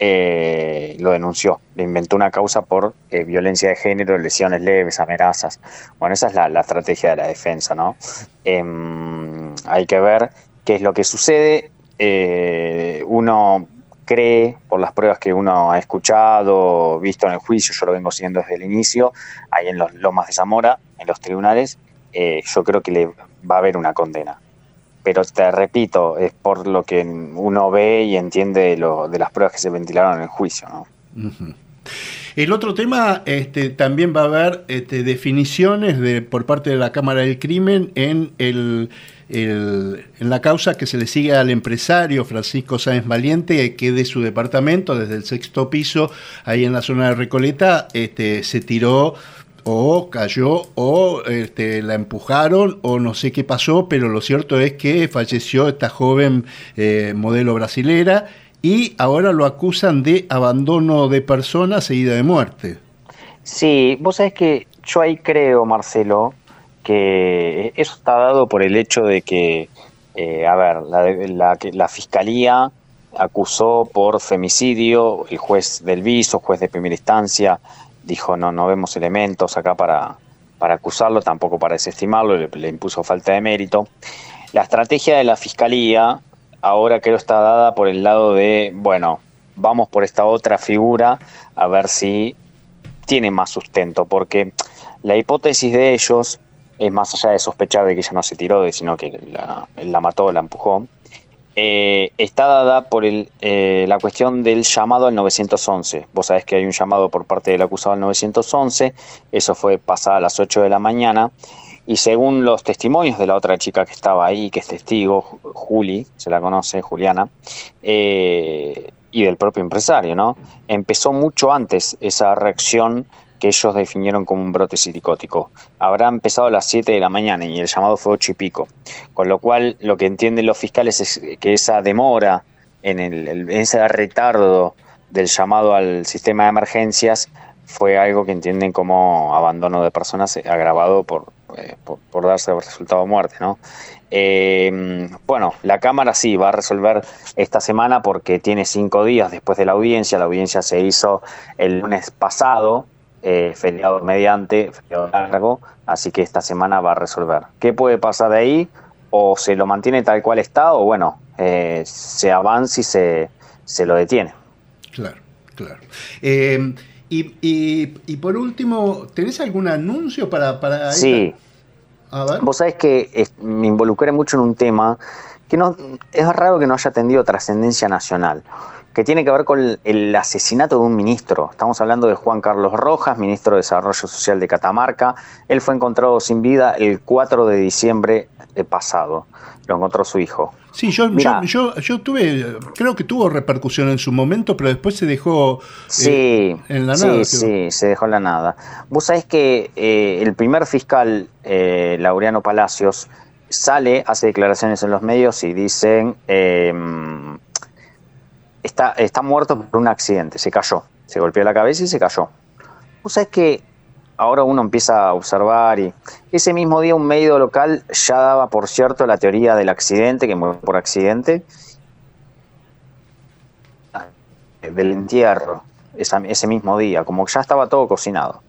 eh, lo denunció, le inventó una causa por eh, violencia de género, lesiones leves, amenazas. Bueno, esa es la, estrategia de la defensa, ¿no? Em, hay que ver qué es lo que sucede. Eh, uno cree, por las pruebas que uno ha escuchado, visto en el juicio, yo lo vengo siguiendo desde el inicio, ahí en los Lomas de Zamora, en los tribunales, yo creo que le va a haber una condena pero te repito, es por lo que uno ve y entiende lo, de las pruebas que se ventilaron en el juicio. ¿no? El otro tema, este, también va a haber este, definiciones de, por parte de la Cámara del Crimen en, el, en la causa que se le sigue al empresario Francisco Sáenz Valiente, que de su departamento, desde el sexto piso, ahí en la zona de Recoleta, este, se tiró o cayó o este, la empujaron o no sé qué pasó, pero lo cierto es que falleció esta joven eh, modelo brasilera y ahora lo acusan de abandono de persona seguida de muerte. Sí, vos sabés que yo ahí creo, Marcelo, que eso está dado por el hecho de que, eh, a ver, la, la fiscalía acusó por femicidio, el juez del viso, juez de primera instancia, dijo no, no vemos elementos acá para, para acusarlo, tampoco para desestimarlo, le, impuso falta de mérito. La estrategia de la fiscalía ahora creo está dada por el lado de, bueno, vamos por esta otra figura a ver si tiene más sustento, porque la hipótesis de ellos es más allá de sospechar de que ella no se tiró, sino que la, la mató, la empujó, eh, está dada por el, eh, la cuestión del llamado al 911. Vos sabés que hay un llamado por parte del acusado al 911, eso fue pasada a las 8 de la mañana, y según los testimonios de la otra chica que estaba ahí, que es testigo, Juli, se la conoce, Juliana, eh, y del propio empresario, ¿no? Empezó mucho antes esa reacción que ellos definieron como un brote psicótico. Habrá empezado a las 7 de la mañana y el llamado fue 8 y pico. Con lo cual, lo que entienden los fiscales es que esa demora, en, el, ese retardo del llamado al sistema de emergencias, fue algo que entienden como abandono de personas agravado por, eh, por, darse el resultado de muerte. ¿no? Eh, bueno, la Cámara sí va a resolver esta semana porque tiene cinco días después de la audiencia. La audiencia se hizo el lunes pasado, eh, feriado mediante, feriado largo, así que esta semana va a resolver. ¿Qué puede pasar de ahí? O se lo mantiene tal cual está, o bueno, eh, se avanza y se, se lo detiene. Claro, claro. Eh, y, y, por último, ¿tenés algún anuncio para... para sí. A ver. Vos sabés que me involucré mucho en un tema que no es raro que no haya atendido trascendencia nacional que tiene que ver con el asesinato de un ministro. Estamos hablando de Juan Carlos Rojas, ministro de Desarrollo Social de Catamarca. Él fue encontrado sin vida el 4 de diciembre pasado. Lo encontró su hijo. Sí, yo, yo, tuve, creo que tuvo repercusión en su momento, pero después se dejó eh, en la nada. Sí, sí, se dejó en la nada. Vos sabés que eh, el primer fiscal, eh, Laureano Palacios, sale, hace declaraciones en los medios y dicen está, está muerto por un accidente, se cayó, se golpeó la cabeza y se cayó. O sea, es que ahora uno empieza a observar y ese mismo día un medio local ya daba, por cierto, la teoría del accidente, que murió por accidente, del entierro, ese mismo día, como que ya estaba todo cocinado.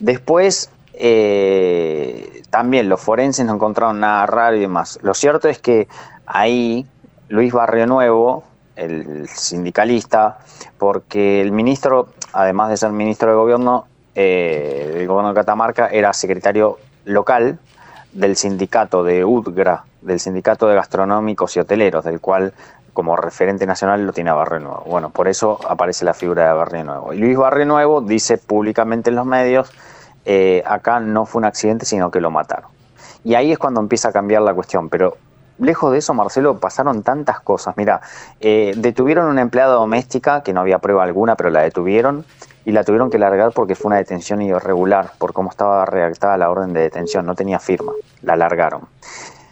Después, eh, también los forenses no encontraron nada raro y demás. Lo cierto es que ahí Luis Barrio Nuevo, el sindicalista, porque el ministro, además de ser ministro de gobierno, eh, del gobierno de Catamarca, era secretario local del sindicato de UDGRA, del sindicato de gastronómicos y hoteleros, del cual como referente nacional lo tiene Barrio Nuevo. Bueno, por eso aparece la figura de Barrio Nuevo. Y Luis Barrio Nuevo dice públicamente en los medios, eh, acá no fue un accidente, sino que lo mataron. Y ahí es cuando empieza a cambiar la cuestión, pero lejos de eso, Marcelo, pasaron tantas cosas. Mira, eh, detuvieron una empleada doméstica que no había prueba alguna, pero la detuvieron y la tuvieron que largar porque fue una detención irregular, por cómo estaba redactada la orden de detención, no tenía firma, la largaron.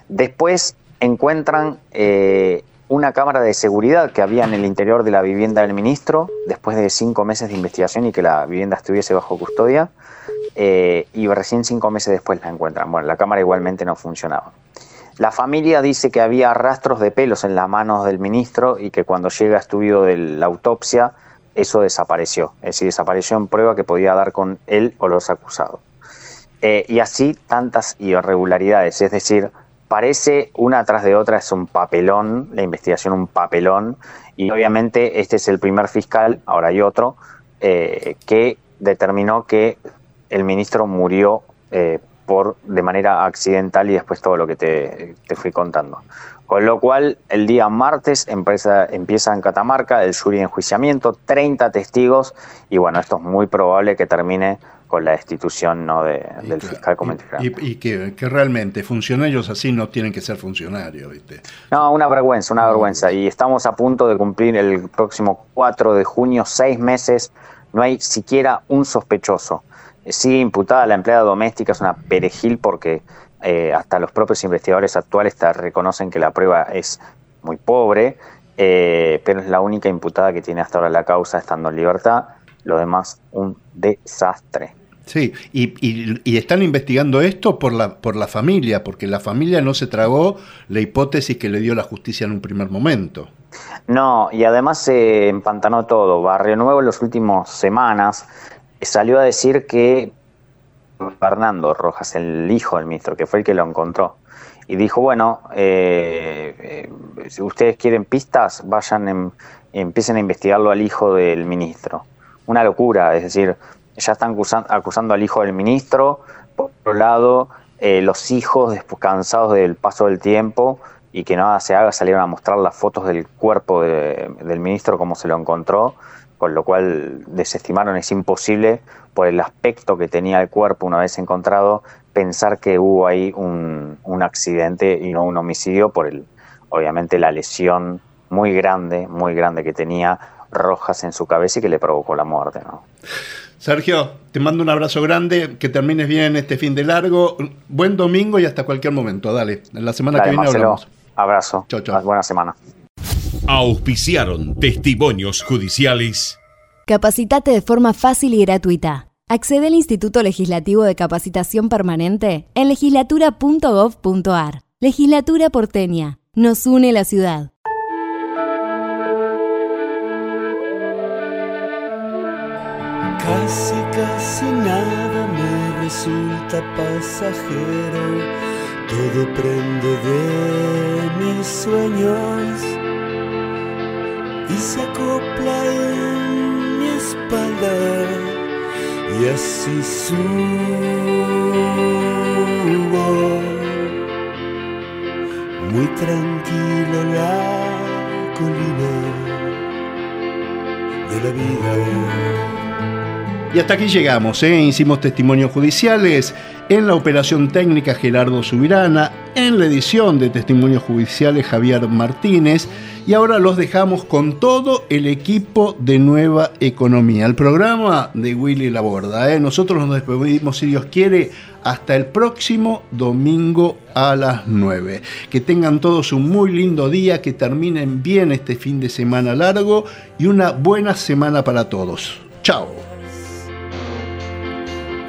Después encuentran eh, una cámara de seguridad que había en el interior de la vivienda del ministro, después de cinco meses de investigación y que la vivienda estuviese bajo custodia, eh, y recién cinco meses después la encuentran. Bueno, la cámara igualmente no funcionaba. La familia dice que había rastros de pelos en las manos del ministro y que cuando llega a estudio de la autopsia eso desapareció. Es decir, desapareció en prueba que podía dar con él o los acusados. Eh, y así tantas irregularidades, es decir, parece una tras de otra, es un papelón, la investigación un papelón, y obviamente este es el primer fiscal, ahora hay otro, eh, que determinó que el ministro murió eh, por, de manera accidental y después todo lo que te, fui contando. Con lo cual, el día martes empieza, empieza en Catamarca el jury de enjuiciamiento, 30 testigos, y bueno, esto es muy probable que termine con la destitución ¿no? de, del fiscal Y, y, que, que, realmente funcionarios así no tienen que ser funcionarios. ¿viste? No, una vergüenza, una vergüenza. Y estamos a punto de cumplir el próximo 4 de junio, seis meses, no hay siquiera un sospechoso. Sigue imputada la empleada doméstica, es una perejil porque eh, hasta los propios investigadores actuales reconocen que la prueba es muy pobre, eh, pero es la única imputada que tiene hasta ahora la causa estando en libertad. Lo demás, un desastre. Sí, y, están investigando esto por la, por la familia, porque la familia no se tragó la hipótesis que le dio la justicia en un primer momento. No, y además se empantanó todo. Barrio Nuevo en las últimas semanas salió a decir que Fernando Rojas, el hijo del ministro, que fue el que lo encontró, y dijo, bueno, eh, eh, si ustedes quieren pistas, vayan, empiecen a investigarlo al hijo del ministro. Una locura, es decir, ya están acusando, al hijo del ministro, por otro lado, eh, los hijos, cansados del paso del tiempo y que nada se haga, salieron a mostrar las fotos del cuerpo del ministro como se lo encontró, con lo cual desestimaron, es imposible, por el aspecto que tenía el cuerpo una vez encontrado, pensar que hubo ahí un, un accidente y no un homicidio por el, obviamente la lesión muy grande, muy grande que tenía Rojas en su cabeza y que le provocó la muerte. ¿no? Sergio, te mando un abrazo grande, que termines bien este fin de largo, buen domingo y hasta cualquier momento. Dale, en la semana que viene hablamos. Abrazo. Chau, chau. Buena semana. Auspiciaron testimonios judiciales. Capacitate de forma fácil y gratuita. Accede al Instituto Legislativo de Capacitación Permanente en legislatura.gov.ar. Legislatura porteña. Nos une la ciudad. Casi, casi nada me resulta pasajero. Todo prende de mis sueños y se acopla en mi espalda y así subo muy tranquilo la colina de la vida. Y hasta aquí llegamos, ¿eh? hicimos testimonios judiciales en la operación técnica Gerardo Subirana, en la edición de testimonios judiciales Javier Martínez y ahora los dejamos con todo el equipo de Nueva Economía, el programa de Willy Laborda. ¿eh? Nosotros nos despedimos, si Dios quiere, hasta el próximo domingo a las 9. Que tengan todos un muy lindo día, que terminen bien este fin de semana largo y una buena semana para todos. Chao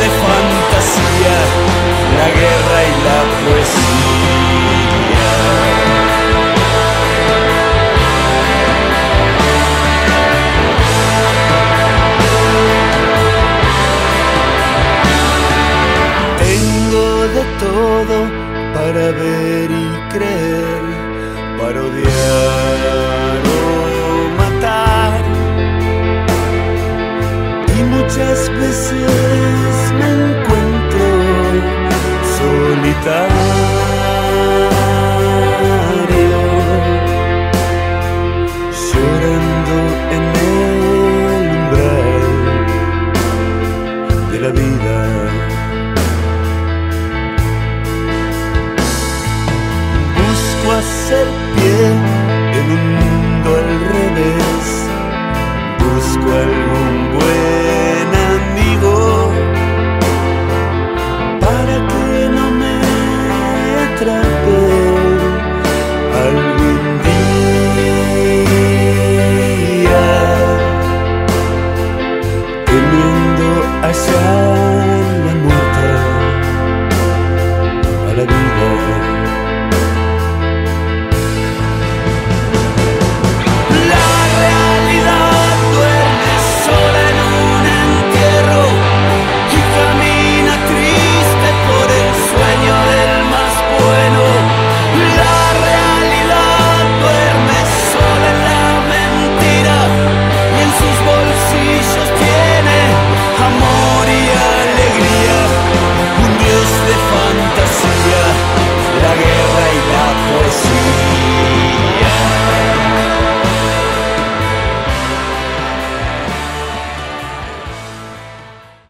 hacer pie